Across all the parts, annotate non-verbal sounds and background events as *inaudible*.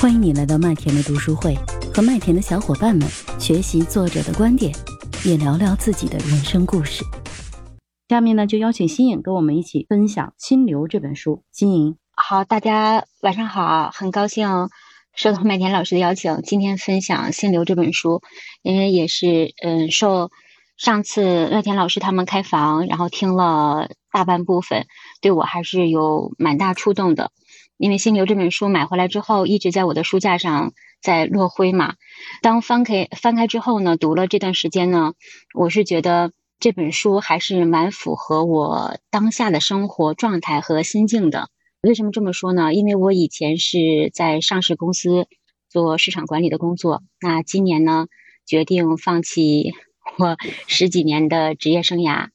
欢迎你来到麦田的读书会，和麦田的小伙伴们学习作者的观点，也聊聊自己的人生故事。下面呢，就邀请新颖跟我们一起分享《心流》这本书。新颖，好，大家晚上好，很高兴收到麦田老师的邀请，今天分享《心流》这本书，因为也是嗯，受上次麦田老师他们开房，然后听了大半部分，对我还是有蛮大触动的。因为《心流》这本书买回来之后，一直在我的书架上在落灰嘛。当翻开翻开之后呢，读了这段时间呢，我是觉得。这本书还是蛮符合我当下的生活状态和心境的。为什么这么说呢？因为我以前是在上市公司做市场管理的工作，那今年呢，决定放弃我十几年的职业生涯，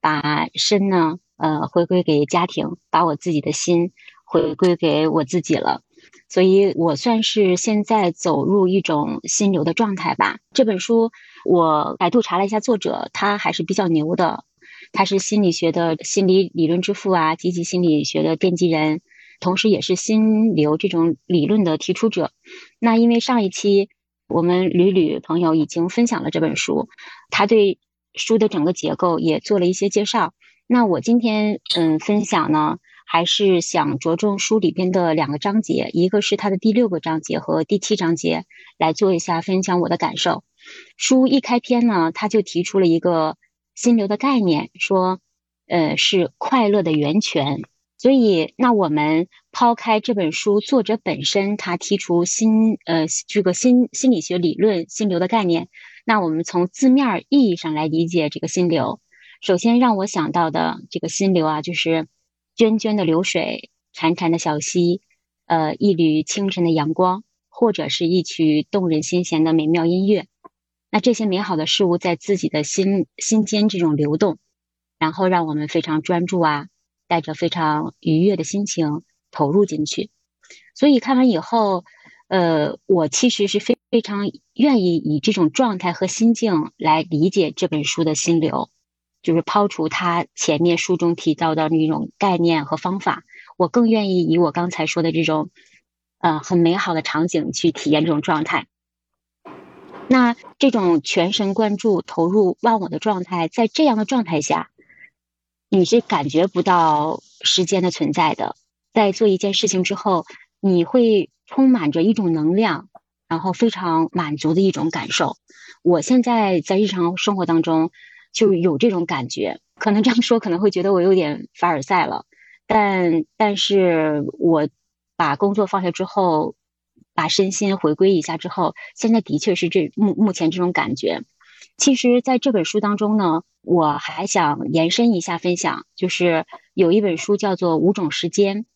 把身呢，呃，回归给家庭，把我自己的心回归给我自己了。所以我算是现在走入一种心流的状态吧。这本书我百度查了一下作者，他还是比较牛的，他是心理学的心理理论之父啊，积极心理学的奠基人，同时也是心流这种理论的提出者。那因为上一期我们屡屡朋友已经分享了这本书，他对书的整个结构也做了一些介绍。那我今天嗯分享呢。还是想着重书里边的两个章节，一个是它的第六个章节和第七章节，来做一下分享我的感受。书一开篇呢，他就提出了一个心流的概念，说，呃，是快乐的源泉。所以，那我们抛开这本书作者本身他提出心，呃，这个心心理学理论心流的概念，那我们从字面意义上来理解这个心流。首先让我想到的这个心流啊，就是。涓涓的流水，潺潺的小溪，呃，一缕清晨的阳光，或者是一曲动人心弦的美妙音乐，那这些美好的事物在自己的心心间这种流动，然后让我们非常专注啊，带着非常愉悦的心情投入进去。所以看完以后，呃，我其实是非非常愿意以这种状态和心境来理解这本书的心流。就是抛除他前面书中提到的那种概念和方法，我更愿意以我刚才说的这种，呃，很美好的场景去体验这种状态。那这种全神贯注、投入忘我的状态，在这样的状态下，你是感觉不到时间的存在的。在做一件事情之后，你会充满着一种能量，然后非常满足的一种感受。我现在在日常生活当中。就有这种感觉，可能这样说可能会觉得我有点凡尔赛了，但但是我把工作放下之后，把身心回归一下之后，现在的确是这目目前这种感觉。其实，在这本书当中呢，我还想延伸一下分享，就是有一本书叫做《五种时间》，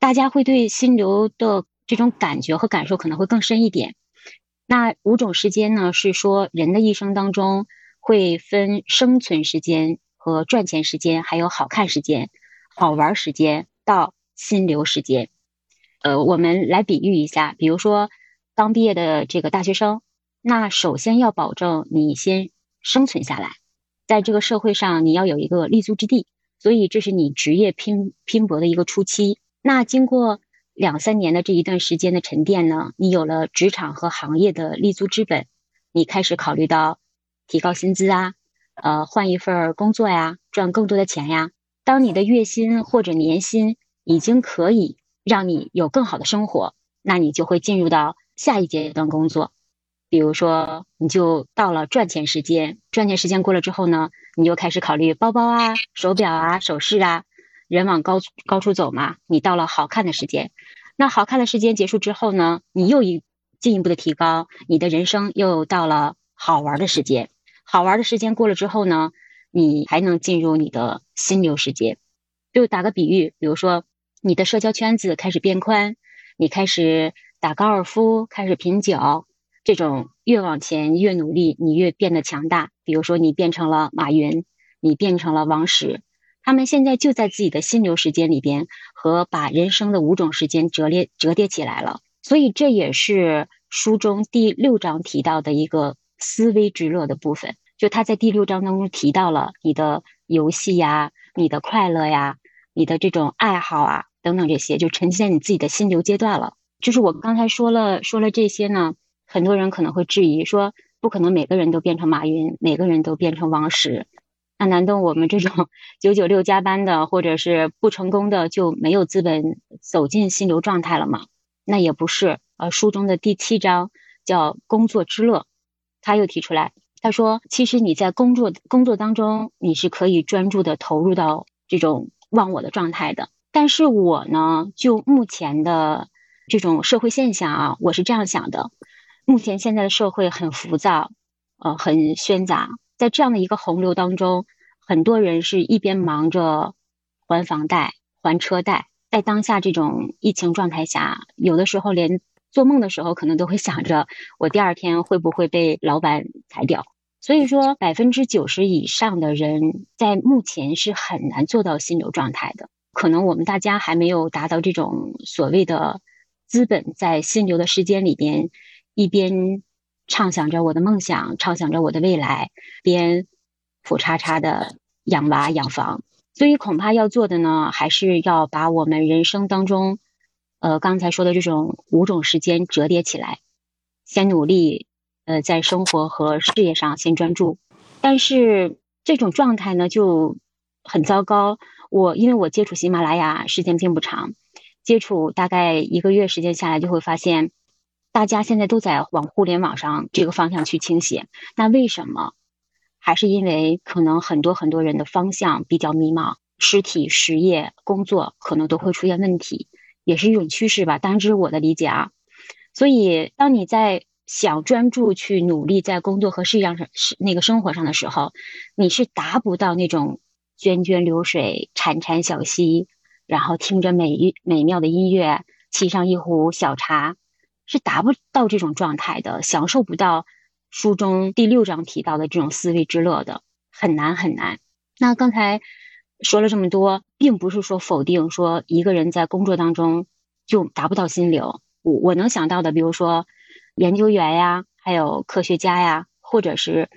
大家会对心流的这种感觉和感受可能会更深一点。那五种时间呢，是说人的一生当中。会分生存时间和赚钱时间，还有好看时间、好玩时间到心流时间。呃，我们来比喻一下，比如说刚毕业的这个大学生，那首先要保证你先生存下来，在这个社会上你要有一个立足之地，所以这是你职业拼拼搏的一个初期。那经过两三年的这一段时间的沉淀呢，你有了职场和行业的立足之本，你开始考虑到。提高薪资啊，呃，换一份工作呀，赚更多的钱呀。当你的月薪或者年薪已经可以让你有更好的生活，那你就会进入到下一阶段工作。比如说，你就到了赚钱时间，赚钱时间过了之后呢，你就开始考虑包包啊、手表啊、首饰啊。人往高高处走嘛，你到了好看的时间。那好看的时间结束之后呢，你又一进一步的提高，你的人生又到了好玩的时间。好玩的时间过了之后呢，你还能进入你的心流时间。就打个比喻，比如说你的社交圈子开始变宽，你开始打高尔夫，开始品酒，这种越往前越努力，你越变得强大。比如说你变成了马云，你变成了王石，他们现在就在自己的心流时间里边，和把人生的五种时间折叠折叠起来了。所以这也是书中第六章提到的一个。思维之乐的部分，就他在第六章当中提到了你的游戏呀、你的快乐呀、你的这种爱好啊等等这些，就沉浸在你自己的心流阶段了。就是我刚才说了说了这些呢，很多人可能会质疑说，不可能每个人都变成马云，每个人都变成王石。那难道我们这种 *laughs* 九九六加班的，或者是不成功的，就没有资本走进心流状态了吗？那也不是。呃，书中的第七章叫“工作之乐”，他又提出来，他说：“其实你在工作工作当中，你是可以专注的投入到这种忘我的状态的。但是我呢，就目前的这种社会现象啊，我是这样想的：目前现在的社会很浮躁，呃，很喧杂。”在这样的一个洪流当中，很多人是一边忙着还房贷、还车贷，在当下这种疫情状态下，有的时候连做梦的时候可能都会想着我第二天会不会被老板裁掉。所以说，百分之九十以上的人在目前是很难做到心流状态的。可能我们大家还没有达到这种所谓的资本在心流的时间里边一边。畅想着我的梦想，畅想着我的未来，边苦叉叉的养娃养房，所以恐怕要做的呢，还是要把我们人生当中，呃，刚才说的这种五种时间折叠起来，先努力，呃，在生活和事业上先专注。但是这种状态呢，就很糟糕。我因为我接触喜马拉雅时间并不长，接触大概一个月时间下来，就会发现。大家现在都在往互联网上这个方向去倾斜，那为什么？还是因为可能很多很多人的方向比较迷茫，实体实业工作可能都会出现问题，也是一种趋势吧。当然这是我的理解啊。所以，当你在想专注去努力在工作和事业上是那个生活上的时候，你是达不到那种涓涓流水、潺潺小溪，然后听着美美妙的音乐，沏上一壶小茶。是达不到这种状态的，享受不到书中第六章提到的这种思维之乐的，很难很难。那刚才说了这么多，并不是说否定说一个人在工作当中就达不到心流。我我能想到的，比如说研究员呀，还有科学家呀，或者是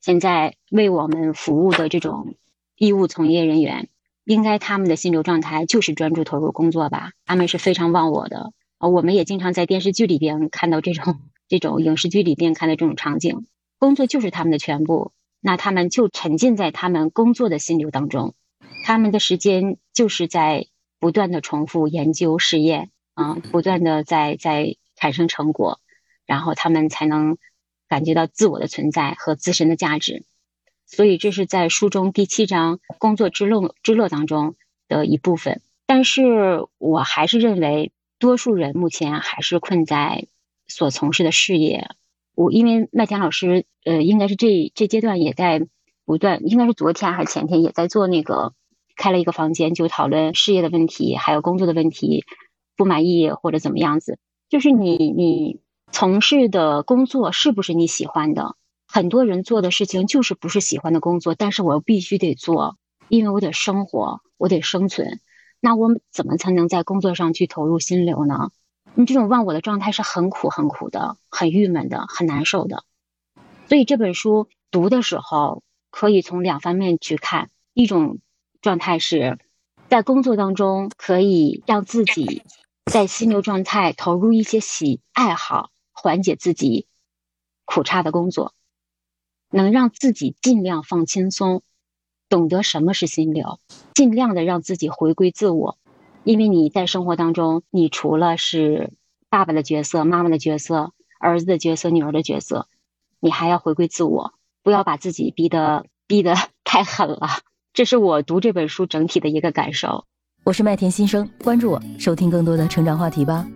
现在为我们服务的这种医务从业人员，应该他们的心流状态就是专注投入工作吧？他们是非常忘我的。啊，我们也经常在电视剧里边看到这种这种影视剧里边看到这种场景，工作就是他们的全部，那他们就沉浸在他们工作的心流当中，他们的时间就是在不断的重复研究试验啊，不断的在在产生成果，然后他们才能感觉到自我的存在和自身的价值，所以这是在书中第七章工作之乐之乐当中的一部分，但是我还是认为。多数人目前还是困在所从事的事业。我因为麦田老师，呃，应该是这这阶段也在不断，应该是昨天还是前天也在做那个开了一个房间，就讨论事业的问题，还有工作的问题，不满意或者怎么样子。就是你你从事的工作是不是你喜欢的？很多人做的事情就是不是喜欢的工作，但是我必须得做，因为我得生活，我得生存。那我怎么才能在工作上去投入心流呢？你这种忘我的状态是很苦、很苦的，很郁闷的，很难受的。所以这本书读的时候，可以从两方面去看：一种状态是在工作当中可以让自己在心流状态投入一些喜爱好，缓解自己苦差的工作，能让自己尽量放轻松。懂得什么是心流，尽量的让自己回归自我，因为你在生活当中，你除了是爸爸的角色、妈妈的角色、儿子的角色、女儿的角色，你还要回归自我，不要把自己逼得逼得太狠了。这是我读这本书整体的一个感受。我是麦田新生，关注我，收听更多的成长话题吧。